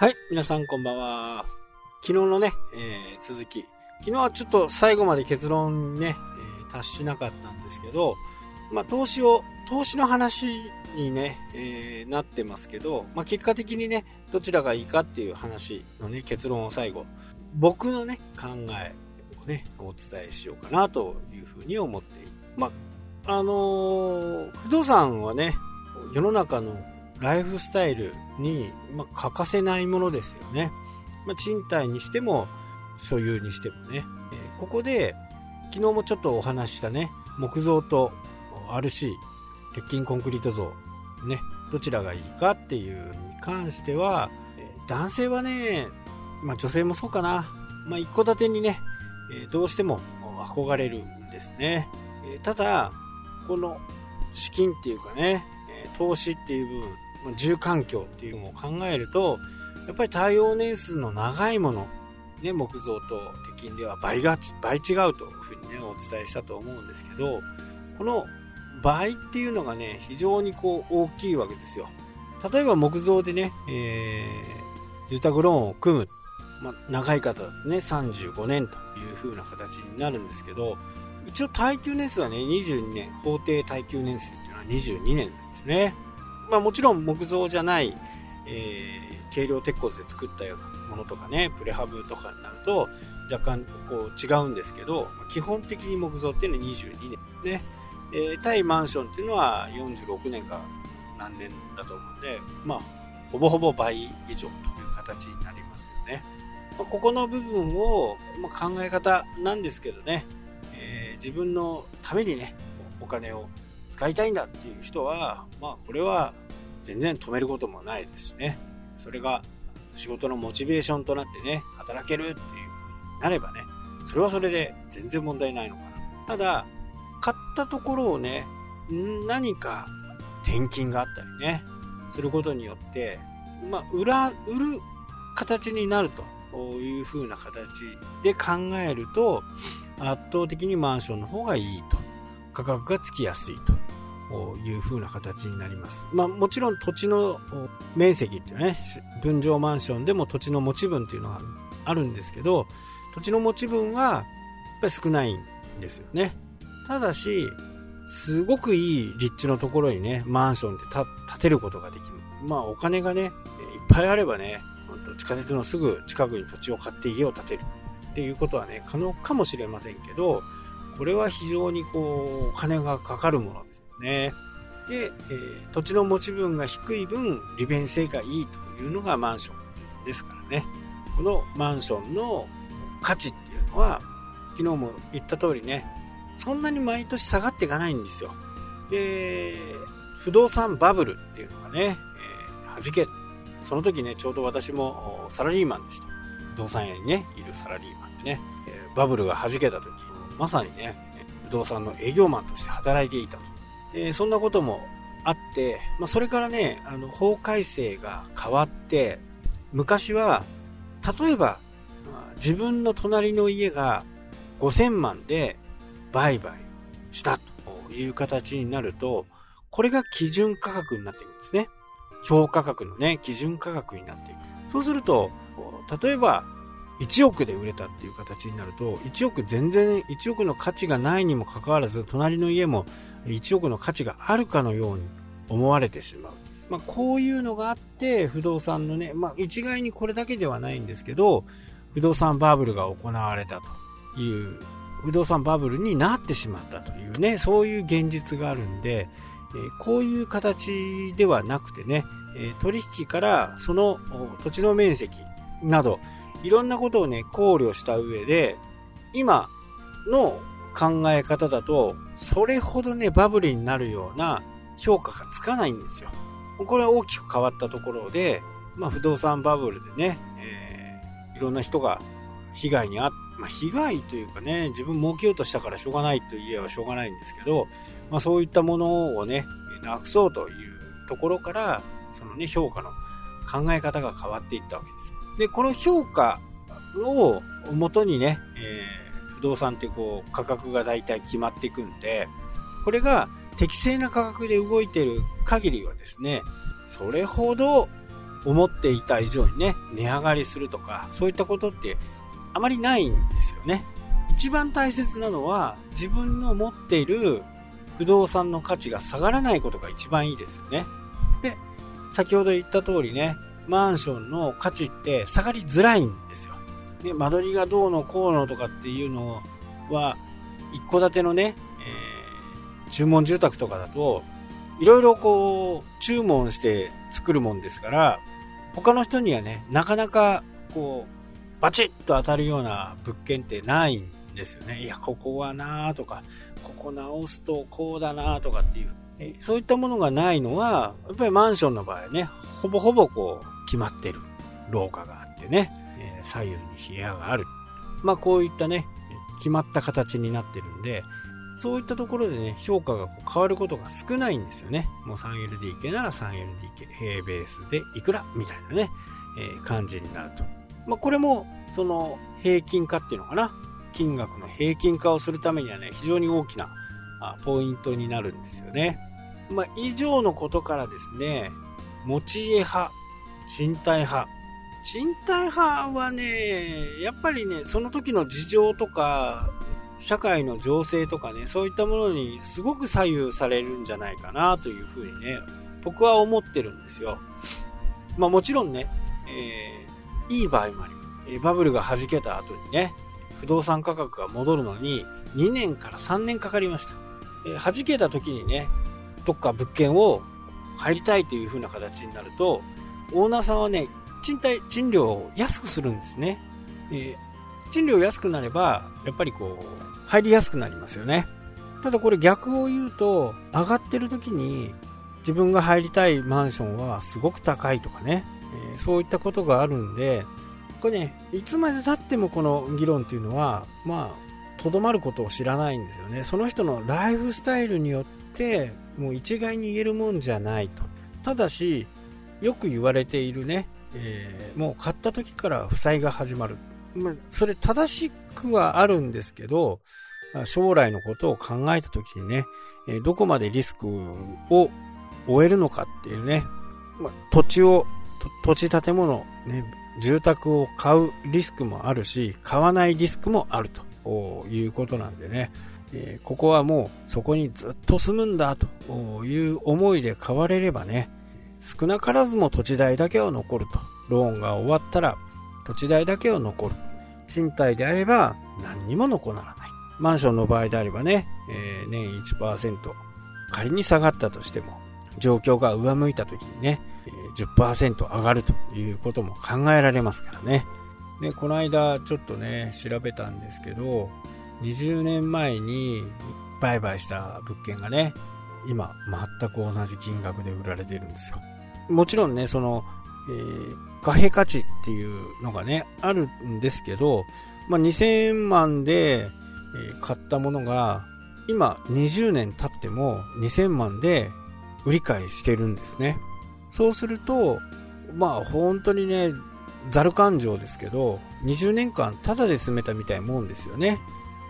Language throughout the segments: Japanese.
はい、皆さんこんばんは。昨日のね、えー、続き。昨日はちょっと最後まで結論ね、えー、達しなかったんですけど、まあ、投資を、投資の話にね、えー、なってますけど、まあ、結果的にね、どちらがいいかっていう話のね、結論を最後、僕のね、考えをね、お伝えしようかなというふうに思っている。まあ、あのー、不動産はね、世の中のライフスタイルに、まあ、欠かせないものですよね。まあ、賃貸にしても、所有にしてもね。えー、ここで、昨日もちょっとお話したね、木造と RC、鉄筋コンクリート像、ね、どちらがいいかっていうに関しては、え、男性はね、まあ、女性もそうかな。まあ、一戸建てにね、え、どうしても憧れるんですね。えただ、この資金っていうかね、え投資っていう部分、住環境っていうのを考えると、やっぱり耐用年数の長いもの、ね、木造と鉄筋では倍が、倍違うというふうにね、お伝えしたと思うんですけど、この倍っていうのがね、非常にこう大きいわけですよ。例えば木造でね、えー、住宅ローンを組む。まあ、長い方だとね、35年という風な形になるんですけど、一応耐久年数はね、22年、法定耐久年数っていうのは22年なんですね。まあもちろん木造じゃない、えー、軽量鉄骨で作ったようなものとかね、プレハブとかになると若干こう違うんですけど、基本的に木造っていうのは22年ですね。えー、対マンションっていうのは46年か何年だと思うんで、まあ、ほぼほぼ倍以上という形になりますよね。まあ、ここの部分を、まあ、考え方なんですけどね、えー、自分のためにね、お金を使いたいんだっていう人は、まあこれは全然止めることもないですしね。それが仕事のモチベーションとなってね、働けるっていう風になればね、それはそれで全然問題ないのかな。ただ、買ったところをね、何か転勤があったりね、することによって、まあ、裏、売る形になるという風な形で考えると、圧倒的にマンションの方がいいと。価格がつきやすいと。いう風な形になります。まあもちろん土地の面積っていうね、分譲マンションでも土地の持ち分っていうのがあるんですけど、土地の持ち分はやっぱり少ないんですよね。ただし、すごくいい立地のところにね、マンションって建てることができる。まあお金がね、いっぱいあればね、地下鉄のすぐ近くに土地を買って家を建てるっていうことはね、可能かもしれませんけど、これは非常にこう、お金がかかるものですね。で、えー、土地の持ち分が低い分、利便性がいいというのがマンションですからね。このマンションの価値っていうのは、昨日も言った通りね、そんなに毎年下がっていかないんですよ。で、不動産バブルっていうのがね、えー、弾け、その時ね、ちょうど私もサラリーマンでした。不動産屋にね、いるサラリーマンでねえ、バブルが弾けた時、まさにね、不動産の営業マンとして働いていたと。えー、そんなこともあって、まあ、それからね、あの、法改正が変わって、昔は、例えば、自分の隣の家が5000万で売買したという形になると、これが基準価格になっていくんですね。評価格のね、基準価格になっていく。そうすると、例えば、1億で売れたっていう形になると、1億全然、1億の価値がないにもかかわらず、隣の家も1億の価値があるかのように思われてしまう。まあ、こういうのがあって、不動産のね、まあ、一概にこれだけではないんですけど、不動産バブルが行われたという、不動産バブルになってしまったというね、そういう現実があるんで、えこういう形ではなくてね、え取引からその土地の面積など、いろんなことをね、考慮した上で、今の考え方だと、それほどね、バブルになるような評価がつかないんですよ。これは大きく変わったところで、まあ、不動産バブルでね、えー、いろんな人が被害にあっ、まあ、被害というかね、自分儲けようとしたからしょうがないと言えばしょうがないんですけど、まあ、そういったものをね、なくそうというところから、そのね、評価の考え方が変わっていったわけです。で、この評価を元にね、えー、不動産ってこう価格が大体決まっていくんで、これが適正な価格で動いてる限りはですね、それほど思っていた以上にね、値上がりするとか、そういったことってあまりないんですよね。一番大切なのは自分の持っている不動産の価値が下がらないことが一番いいですよね。で、先ほど言った通りね、マンションの価値って下がりづらいんですよ。で、間取りがどうのこうのとかっていうのは、一戸建てのね、えー、注文住宅とかだと、いろいろこう、注文して作るもんですから、他の人にはね、なかなか、こう、バチッと当たるような物件ってないんですよね。いや、ここはなーとか、ここ直すとこうだなーとかっていう。そういったものがないのは、やっぱりマンションの場合ね、ほぼほぼこう、決まってる廊下があってね、左右に部屋がある。まあこういったね、決まった形になってるんで、そういったところでね、評価が変わることが少ないんですよね。もう 3LDK なら 3LDK、平ベースでいくらみたいなね、えー、感じになると。まあこれも、その平均化っていうのかな。金額の平均化をするためにはね、非常に大きなポイントになるんですよね。まあ、以上のことからですね、持ち家派、賃貸派。賃貸派はね、やっぱりね、その時の事情とか、社会の情勢とかね、そういったものにすごく左右されるんじゃないかなというふうにね、僕は思ってるんですよ。まあもちろんね、えー、いい場合もあります。バブルが弾けた後にね、不動産価格が戻るのに2年から3年かかりました。えー、弾けた時にね、どっか物件を入りたいという風な形になると、オーナーさんはね、賃貸、賃料を安くするんですね。えー、賃料安くなれば、やっぱりこう、入りやすくなりますよね。ただこれ逆を言うと、上がってる時に自分が入りたいマンションはすごく高いとかね、えー、そういったことがあるんで、これね、いつまで経ってもこの議論っていうのは、まあ、とどまることを知らないんですよね。その人のライフスタイルによって、もう一概に言えるもんじゃないと。ただし、よく言われているね、えー、もう買った時から負債が始まる。まあ、それ正しくはあるんですけど、将来のことを考えた時にね、えどこまでリスクを終えるのかっていうね、まあ、土地を、土地建物、ね、住宅を買うリスクもあるし、買わないリスクもあると。いうことなんでね、えー、ここはもうそこにずっと住むんだという思いで買われればね、少なからずも土地代だけは残ると。ローンが終わったら土地代だけは残る。賃貸であれば何にも残らない。マンションの場合であればね、えー、年1%仮に下がったとしても状況が上向いた時にね、10%上がるということも考えられますからね。で、この間ちょっとね、調べたんですけど、20年前に売買した物件がね、今全く同じ金額で売られてるんですよ。もちろんね、その、えー、貨幣価値っていうのがね、あるんですけど、まあ、2000万で、え、買ったものが、今20年経っても2000万で売り買いしてるんですね。そうすると、まあ本当にね、ザル感情ですけど、20年間タダで住めたみたいもんですよね。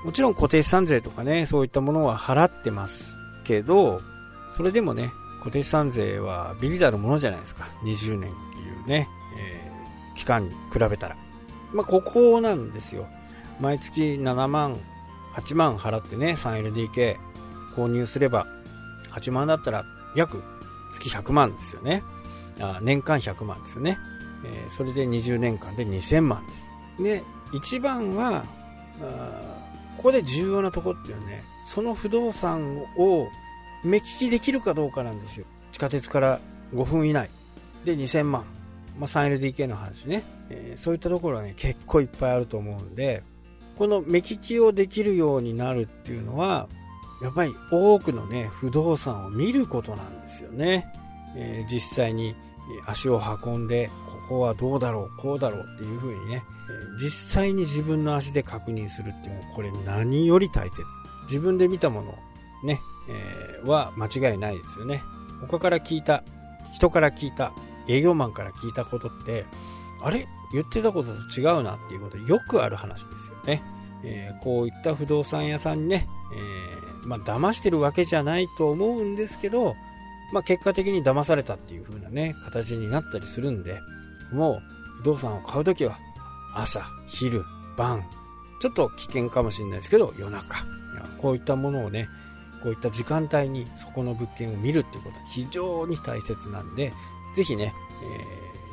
もちろん固定資産税とかね、そういったものは払ってますけど、それでもね、固定資産税はビリだるものじゃないですか。20年っていうね、えー、期間に比べたら。まあ、ここなんですよ。毎月7万、8万払ってね、3LDK 購入すれば、8万だったら約月100万ですよね。あ年間100万ですよね。えー、それで20年間で2000万です。で、一番は、ここで重要なとこっていうのはね、その不動産を目利きできるかどうかなんですよ。地下鉄から5分以内で2000万。まあ、3LDK の話ね、えー、そういったところはね、結構いっぱいあると思うんで、この目利きをできるようになるっていうのは、やっぱり多くのね、不動産を見ることなんですよね。えー、実際に足を運んで、ここはどうだろう、こうだろうっていう風にね、実際に自分の足で確認するっていう、これ何より大切。自分で見たもの、ね、えー、は間違いないですよね。他から聞いた、人から聞いた、営業マンから聞いたことって、あれ？言ってたことと違うなっていうことよくある話ですよね。えー、こういった不動産屋さんにね、えー、まあ、騙してるわけじゃないと思うんですけど、まあ、結果的に騙されたっていう風なね、形になったりするんで、もう不動産を買うときは朝、昼、晩、ちょっと危険かもしれないですけど、夜中、こういったものをね、こういった時間帯にそこの物件を見るっていうことは非常に大切なんで、ぜひね、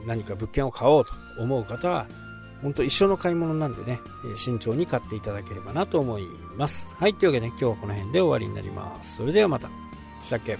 えー、何か物件を買おうと思う方は、本当一緒の買い物なんでね、慎重に買っていただければなと思います。はい、というわけで、ね、今日はこの辺で終わりになります。それではまた。したっけ？